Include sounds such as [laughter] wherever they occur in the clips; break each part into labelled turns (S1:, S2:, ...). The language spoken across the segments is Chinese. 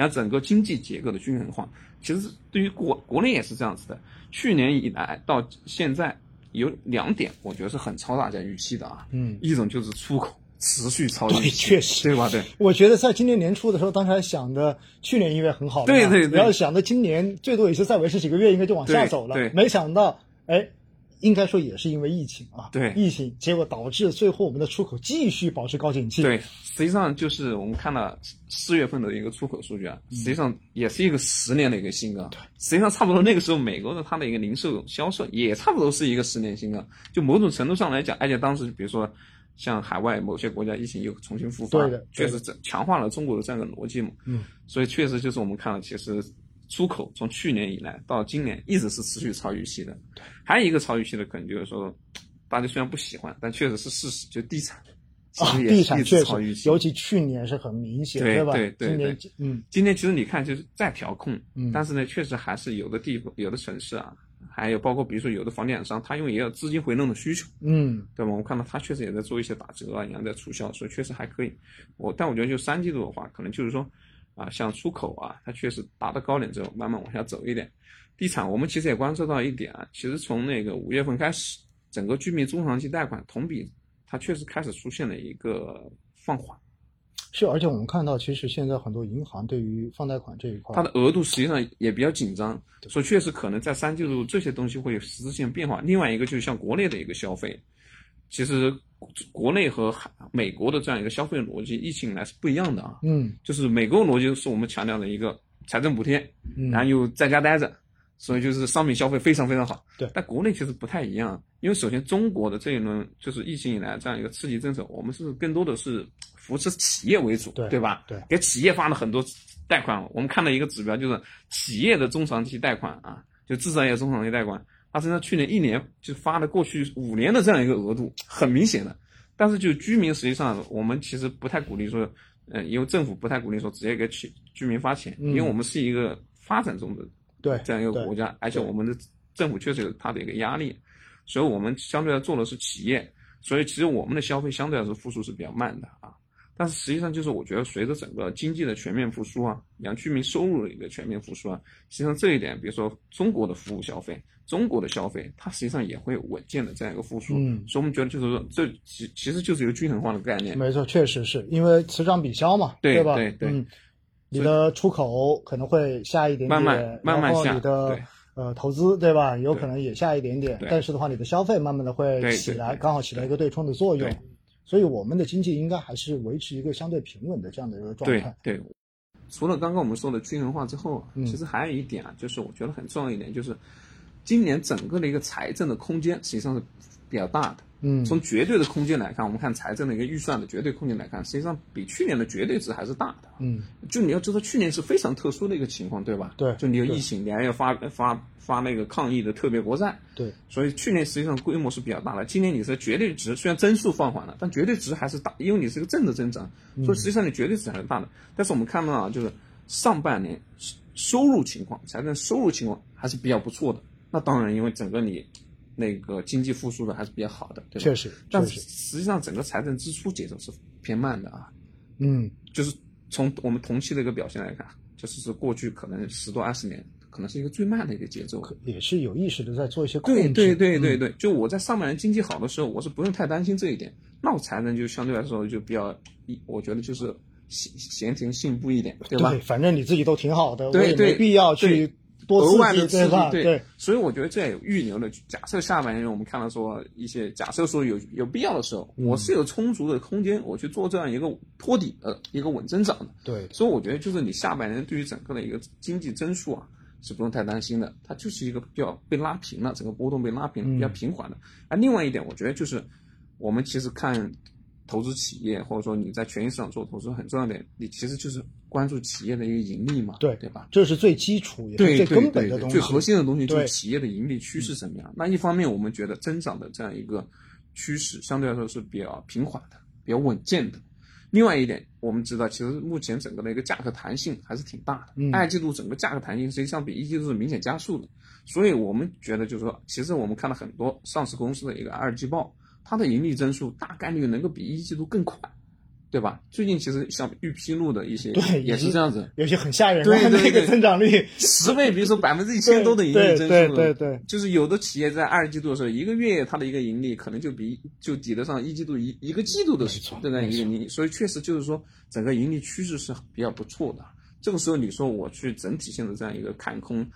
S1: 然后整个经济结构的均衡化，其实对于国国内也是这样子的。去年以来到现在有两点，我觉得是很超大家预期的啊。
S2: 嗯，
S1: 一种就是出口持续超预期，
S2: 确实，
S1: 对吧？对，
S2: 我觉得在今年年初的时候，当时还想着去年一月很好，
S1: 对对对，
S2: 然后想着今年最多也是再维持几个月，应该就往下走了。
S1: 对，
S2: 没想到，哎。应该说也是因为疫情啊，
S1: 对
S2: 疫情，结果导致最后我们的出口继续保持高景气。
S1: 对，实际上就是我们看到四月份的一个出口数据啊，实际上也是一个十年的一个新高。对实际上差不多那个时候，美国的它的一个零售销售也差不多是一个十年新高。就某种程度上来讲，而且当时比如说像海外某些国家疫情又重新复发，
S2: 对的，
S1: 确实强化了中国的这样一个逻辑嘛。
S2: 嗯，
S1: 所以确实就是我们看到其实。出口从去年以来到今年一直是持续超预期的，还有一个超预期的可能就是说，大家虽然不喜欢，但确实是事实，就地产，
S2: 啊，地产确实，尤其去年是很明显，
S1: 对
S2: 吧？
S1: 对对，
S2: 今年嗯，
S1: 今年其实你看就是在调控，但是呢，确实还是有的地方、有的城市啊，还有包括比如说有的房地产商，他因为也有资金回笼的需求，
S2: 嗯，
S1: 对吧？我看到他确实也在做一些打折啊，也在促销，所以确实还可以。我但我觉得就三季度的话，可能就是说。啊，像出口啊，它确实达到高点之后，慢慢往下走一点。地产，我们其实也观测到一点啊，其实从那个五月份开始，整个居民中长期贷款同比，它确实开始出现了一个放缓。
S2: 是，而且我们看到，其实现在很多银行对于放贷款这一块，
S1: 它的额度实际上也比较紧张，所以确实可能在三季度这些东西会有实质性变化。另外一个就是像国内的一个消费，其实。国内和美国的这样一个消费逻辑，疫情以来是不一样的啊。
S2: 嗯，
S1: 就是美国逻辑是我们强调的一个财政补贴，然后又在家待着，所以就是商品消费非常非常好。
S2: 对，
S1: 但国内其实不太一样，因为首先中国的这一轮就是疫情以来这样一个刺激政策，我们是更多的是扶持企业为主，
S2: 对
S1: 对吧？
S2: 对，
S1: 给企业发了很多贷款。我们看到一个指标就是企业的中长期贷款啊，就制造业中长期贷款。它实际上去年一年就发了过去五年的这样一个额度，很明显的。但是就居民实际上，我们其实不太鼓励说，嗯，因为政府不太鼓励说直接给居居民发钱，因为我们是一个发展中的
S2: 对
S1: 这样一个国家，而且我们的政府确实有它的一个压力，所以我们相对来做的是企业，所以其实我们的消费相对来说复苏是比较慢的啊。但是实际上，就是我觉得随着整个经济的全面复苏啊，两居民收入的一个全面复苏啊，实际上这一点，比如说中国的服务消费，中国的消费，它实际上也会有稳健的这样一个复苏。
S2: 嗯，
S1: 所以我们觉得就是说，这其其实就是一个均衡化的概念。
S2: 没错，确实是因为此涨彼消嘛，
S1: 对
S2: 吧？
S1: 对对。
S2: 嗯，你的出口可能会下一点点，
S1: 慢慢慢慢下。
S2: 你的呃投资对吧？有可能也下一点点，但是的话，你的消费慢慢的会起来，刚好起到一个对冲的作用。所以我们的经济应该还是维持一个相对平稳的这样的一个状
S1: 态。对对，除了刚刚我们说的均衡化之后，其实还有一点啊，就是我觉得很重要一点，就是今年整个的一个财政的空间实际上是比较大的。
S2: 嗯，
S1: 从绝对的空间来看，我们看财政的一个预算的绝对空间来看，实际上比去年的绝对值还是大的。
S2: 嗯，
S1: 就你要知道，去年是非常特殊的一个情况，对吧？
S2: 对，
S1: 就你有疫情，你还要发发发那个抗疫的特别国债。
S2: 对，
S1: 所以去年实际上规模是比较大的。今年你是绝对值，虽然增速放缓了，但绝对值还是大，因为你是个正的增长，所以实际上你绝对值还是大的。但是我们看到啊，就是上半年收入情况，财政收入情况还是比较不错的。那当然，因为整个你。那个经济复苏的还是比较好的，对吧？
S2: 确实，
S1: 但是实际上整个财政支出节奏是偏慢的啊。
S2: 嗯，
S1: 就是从我们同期的一个表现来看，就是是过去可能十多二十年，可能是一个最慢的一个节奏。
S2: 也是有意识的在做一些控
S1: 制。对对对对对，就我在上半年经济好的时候，我是不用太担心这一点，那我财政就相对来说就比较，我觉得就是闲闲庭信步一点，对吧？
S2: 对，反正你自己都挺好的，
S1: 我
S2: 也没必要去。
S1: 额外的刺激，
S2: 对，
S1: 所以我觉得这也有预留的。假设下半年我们看到说一些，假设说有有必要的时候，我是有充足的空间，我去做这样一个托底的一个稳增长的。
S2: 对，
S1: 所以我觉得就是你下半年对于整个的一个经济增速啊，是不用太担心的，它就是一个比较被拉平了，整个波动被拉平，比较平缓的。啊，另外一点，我觉得就是我们其实看。投资企业，或者说你在权益市场做投资，很重要的，你其实就是关注企业的一个盈利嘛，
S2: 对
S1: 对吧？
S2: 这是最基础也是最根本的东
S1: 西，最核心的东西就是企业的盈利趋势怎么样。那一方面，我们觉得增长的这样一个趋势相对来说是比较平缓的，比较稳健的。另外一点，我们知道，其实目前整个的一个价格弹性还是挺大的。二季度整个价格弹性实际上比一季度是明显加速的，所以我们觉得就是说，其实我们看了很多上市公司的一个二季报。它的盈利增速大概率能够比一季度更快，对吧？最近其实像预披露的一些，
S2: 对，
S1: 也是这样子，
S2: 有些很吓人，
S1: 对
S2: 那个增长率
S1: 十倍，比如说百分之一千多的盈利增速，
S2: 对对对，
S1: 就是有的企业在二季度的时候，一个月它的一个盈利可能就比就抵得上一季度一一个季度的这样一个盈利，所以确实就是说整个盈利趋势是比较不错的。这个时候你说我去整体性的这样一个看空。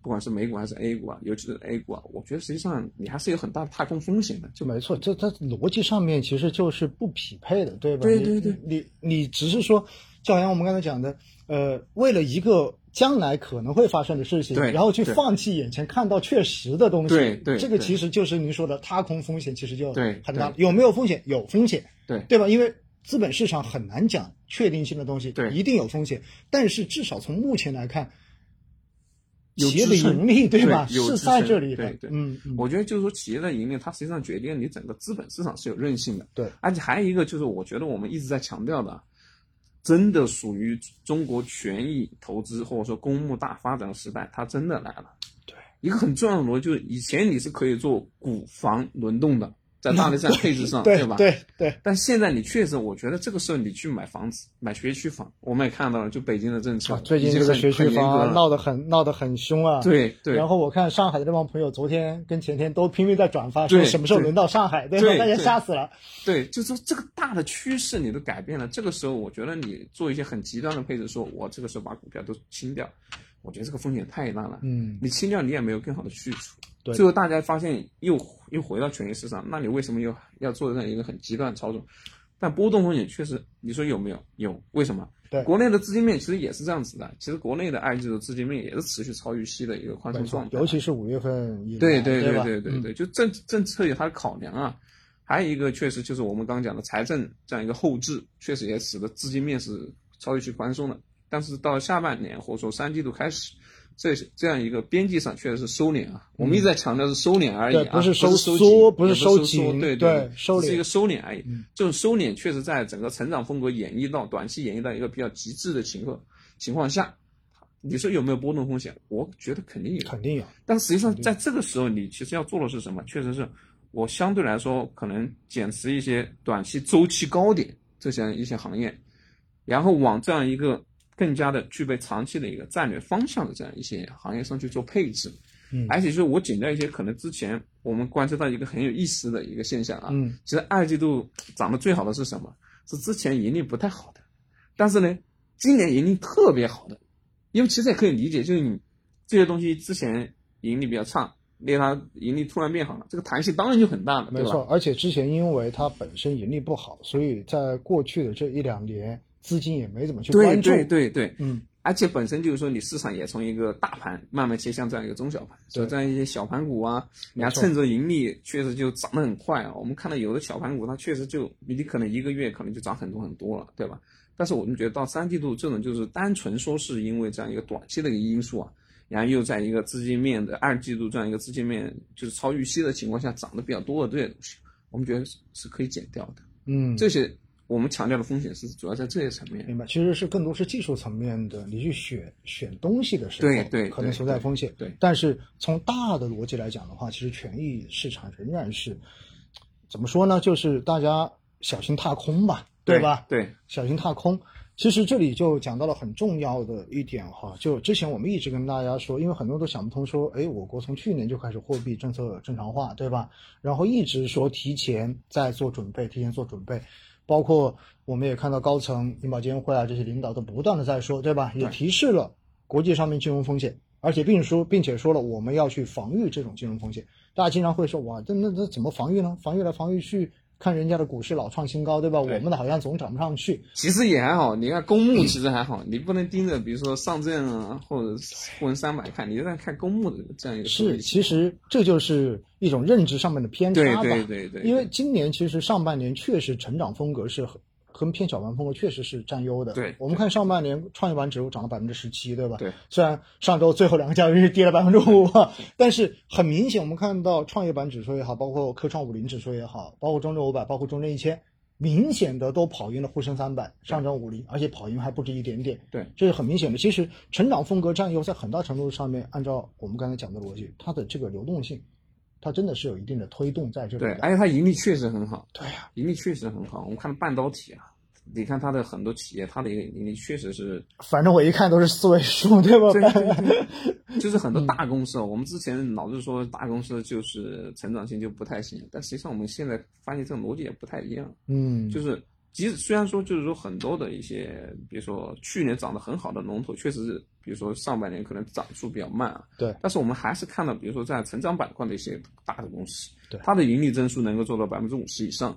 S1: 不管是美股还是 A 股啊，尤其是 A 股啊，我觉得实际上你还是有很大的踏空风险的。
S2: 就没错，这它逻辑上面其实就是不匹配的，对吧？
S1: 对对对，
S2: 你你只是说，就好像我们刚才讲的，呃，为了一个将来可能会发生的事情，然后去放弃眼前看到确实的东西，
S1: 对对，
S2: 这个其实就是您说的踏空风险，其实就很大。
S1: 有
S2: 没有风险？有风险，
S1: 对
S2: 对吧？因为资本市场很难讲确定性的东西，
S1: 对，
S2: 一定有风险。但是至少从目前来看。
S1: 企
S2: 业的盈利
S1: 对
S2: 吧？是在这里
S1: 的。对对，
S2: 嗯，
S1: 我觉得就是说，企业的盈利，它实际上决定你整个资本市场是有韧性的。
S2: 对，
S1: 而且还有一个就是，我觉得我们一直在强调的，真的属于中国权益投资或者说公募大发展的时代，它真的来了。
S2: 对，
S1: 一个很重要的逻辑就是，以前你是可以做股房轮动的。在大的这样配置上，[laughs]
S2: 对
S1: 吧？
S2: 对对。
S1: 但现在你确实，我觉得这个时候你去买房子、买学区房，我们也看到了，就北京的政策，
S2: 最近这个学区房闹得很闹得很凶啊。
S1: 对对。
S2: 然后我看上海的这帮朋友，昨天跟前天都拼命在转发，说什么时候轮到上海，对吧？大家吓死了。
S1: 对，就是说这个大的趋势你都改变了，这个时候我觉得你做一些很极端的配置，说我这个时候把股票都清掉，我觉得这个风险太大了。
S2: 嗯。
S1: 你清掉，你也没有更好的去处。
S2: 对。
S1: 最后大家发现又。又回到权益市场，那你为什么又要做这样一个很极端的操作？但波动风险确实，你说有没有？有，为什么？
S2: 对，
S1: 国内的资金面其实也是这样子的。其实国内的二季度资金面也是持续超预期的一个宽松状态，
S2: 尤其是五月份
S1: 对对对对对对，就政政策有它的考量啊。还有一个确实就是我们刚刚讲的财政这样一个后置，确实也使得资金面是超预期宽松的。但是到下半年或者说三季度开始。这这样一个边际上确实是收敛啊，我们一直在强调是收敛而已啊，不
S2: 是
S1: 收
S2: 缩，
S1: 不是
S2: 收
S1: 紧，对
S2: 对，收
S1: 是一个收敛而已。这种收敛确实在整个成长风格演绎到短期演绎到一个比较极致的情况情况下，你说有没有波动风险？我觉得肯定有，
S2: 肯定有。
S1: 但实际上在这个时候，你其实要做的是什么？确实是我相对来说可能减持一些短期周期高点这些一些行业，然后往这样一个。更加的具备长期的一个战略方向的这样一些行业上去做配置，
S2: 嗯，
S1: 而且就是我讲到一些可能之前我们观测到一个很有意思的一个现象啊，
S2: 嗯，
S1: 其实二季度涨得最好的是什么？是之前盈利不太好的，但是呢，今年盈利特别好的，因为其实也可以理解，就是你这些东西之前盈利比较差，那它盈利突然变好了，这个弹性当然就很大了，
S2: 没错，而且之前因为它本身盈利不好，所以在过去的这一两年。资金也没怎么去关
S1: 注，对对对对，
S2: 嗯，
S1: 而且本身就是说，你市场也从一个大盘慢慢切向这样一个中小盘，所以这样一些小盘股啊，你要趁着盈利确实就涨得很快啊。我们看到有的小盘股，它确实就你可能一个月可能就涨很多很多了，对吧？但是我们觉得到三季度这种就是单纯说是因为这样一个短期的一个因素啊，然后又在一个资金面的二季度这样一个资金面就是超预期的情况下涨得比较多的这些东西，我们觉得是可以减掉的，
S2: 嗯，
S1: 这些。我们强调的风险是主要在这些层面，
S2: 明白？其实是更多是技术层面的，你去选选东西的时
S1: 候，对对，
S2: 可能存在风险。
S1: 对，
S2: 但是从大的逻辑来讲的话，其实权益市场仍然是怎么说呢？就是大家小心踏空吧，
S1: 对
S2: 吧？
S1: 对，
S2: 小心踏空。其实这里就讲到了很重要的一点哈，就之前我们一直跟大家说，因为很多人都想不通，说，哎，我国从去年就开始货币政策正常化，对吧？然后一直说提前在做准备，提前做准备。包括我们也看到高层银保监会啊这些领导都不断的在说，对吧？也提示了国际上面金融风险，而且并说，并且说了我们要去防御这种金融风险。大家经常会说，哇，这那那怎么防御呢？防御来防御去。看人家的股市老创新高，对吧？我们的好像总涨不上去。
S1: 其实也还好，你看公募其实还好，你不能盯着比如说上证啊或者沪深三百看，你就在看公募的这样一个。
S2: 是，其实这就是一种认知上面的偏
S1: 差吧。对对对对。
S2: 因为今年其实上半年确实成长风格是很。跟偏小盘风格确实是占优的。
S1: 对，
S2: 我们看上半年创业板指数涨了百分之十七，对吧？
S1: 对。
S2: 虽然上周最后两个交易日跌了百分之五，但是很明显，我们看到创业板指数也好，包括科创五零指数也好，包括中证五百，包括中证一千，明显的都跑赢了沪深三百、上证五零，而且跑赢还不止一点点。
S1: 对，
S2: 这是很明显的。其实成长风格占优，在很大程度上面，按照我们刚才讲的逻辑，它的这个流动性它真的是有一定的推动在这里
S1: 对，而且它盈利确实很好，
S2: 对呀、
S1: 盈利确实很好。我们看半导体啊，你看它的很多企业，它的一个盈利确实是，[laughs]
S2: 反正我一看都是四位数，对吧？
S1: 对 [laughs] 就是很多大公司，哦，我们之前老是说大公司就是成长性就不太行，但实际上我们现在发现这个逻辑也不太一样，
S2: 嗯，
S1: 就是。即使虽然说，就是说很多的一些，比如说去年涨得很好的龙头，确实是，比如说上半年可能涨速比较慢啊，
S2: 对，
S1: 但是我们还是看到，比如说在成长板块的一些大的公司，
S2: 对
S1: 它的盈利增速能够做到百分之五十以上。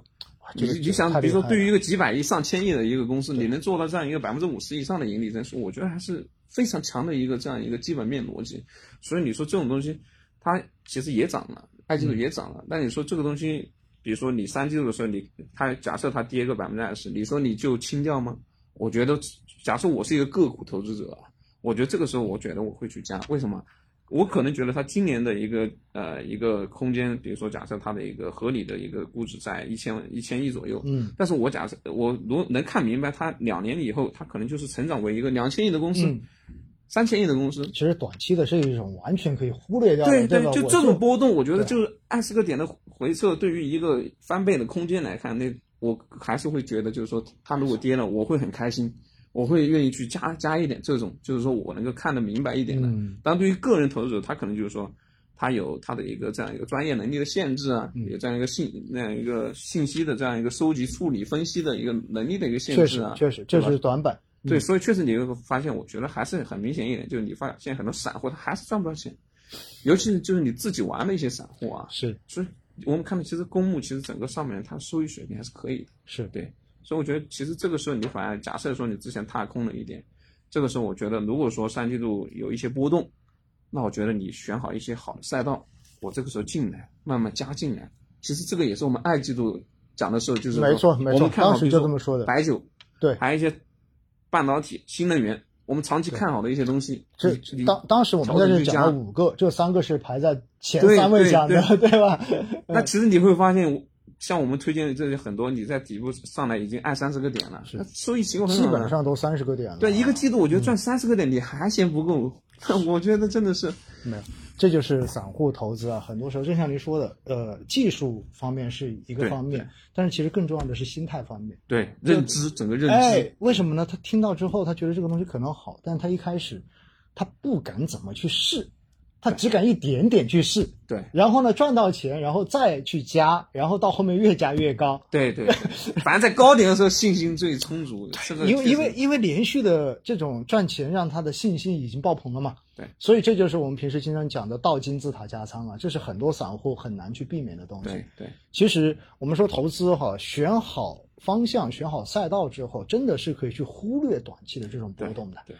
S1: 你你想，比如说对于一个几百亿、上千亿的一个公司，你能做到这样一个百分之五十以上的盈利增速，我觉得还是非常强的一个这样一个基本面逻辑。所以你说这种东西，它其实也涨了，二季度也涨了，但你说这个东西，比如说你三季度的时候，你它假设它跌个百分之二十，你说你就清掉吗？我觉得，假设我是一个个股投资者啊，我觉得这个时候我觉得我会去加，为什么？我可能觉得它今年的一个呃一个空间，比如说假设它的一个合理的一个估值在一千一千亿左右，
S2: 嗯，
S1: 但是我假设我如能看明白它两年以后，它可能就是成长为一个两千亿的公司，
S2: 嗯
S1: 三千亿的公司，
S2: 其实短期的是一种完全可以忽略掉的，
S1: 对
S2: 对？
S1: 就这种波动，我觉得就是二十个点的回撤，对于一个翻倍的空间来看，那我还是会觉得，就是说它如果跌了，我会很开心，我会愿意去加加一点这种，就是说我能够看得明白一点的。
S2: 嗯
S1: 当然，对于个人投资者，他可能就是说，他有他的一个这样一个专业能力的限制啊，
S2: 嗯
S1: 有这样一个信那样一个信息的这样一个收集、处理、分析的一个能力的一个限制啊，确
S2: 实确实这是短板。
S1: 对，所以确实你会发现，我觉得还是很明显一点，就是你发现很多散户他还是赚不到钱，尤其是就是你自己玩的一些散户啊，
S2: 是。
S1: 所以我们看到其实公募其实整个上面它收益水平还是可以的，
S2: 是，
S1: 对，所以我觉得其实这个时候你反而假设说你之前踏空了一点，这个时候我觉得如果说三季度有一些波动，那我觉得你选好一些好的赛道，我这个时候进来慢慢加进来，其实这个也是我们二季度讲的时候就是说
S2: 没错没错
S1: 我们看好
S2: 当时
S1: 比如说
S2: 就这么说的
S1: 白酒，
S2: 对
S1: 还有一些半导体、新能源，我们长期看好的一些东西，
S2: 这当当时我们在这讲了五个，这三个是排在前三位讲的，
S1: 对。[laughs]
S2: 对吧？[laughs]
S1: 那其实你会发现，像我们推荐的这些很多，你在底部上来已经二三十个点了，
S2: 是
S1: 那收益情况
S2: 基本上都三十个点了。
S1: 对一个季度，我觉
S2: 嗯。
S1: 得赚三十个点，你还嫌不够，[laughs] 我觉得真的是
S2: 没有，这就是散户投资啊。很多时候，就像您说的，呃，技术方面是一个方面，但是其实更重要的是心态方面。
S1: 对认知整个认知，
S2: 哎，为什么呢？他听到之后，他觉得这个东西可能好，但他一开始他不敢怎么去试，他只敢一点点去试，
S1: 对
S2: 然后呢赚到钱，然后再去加，然后到后面越加越高。
S1: 对对，反正在高点的时候信心最充足，这个
S2: 因为因为因为连续的这种赚钱，让他的信心已经爆棚了嘛。
S1: 对，
S2: 所以这就是我们平时经常讲的倒金字塔加仓啊，这是很多散户很难去避免的东西。
S1: 对对
S2: 其实我们说投资哈，选好方向、选好赛道之后，真的是可以去忽略短期的这种波动的。
S1: 对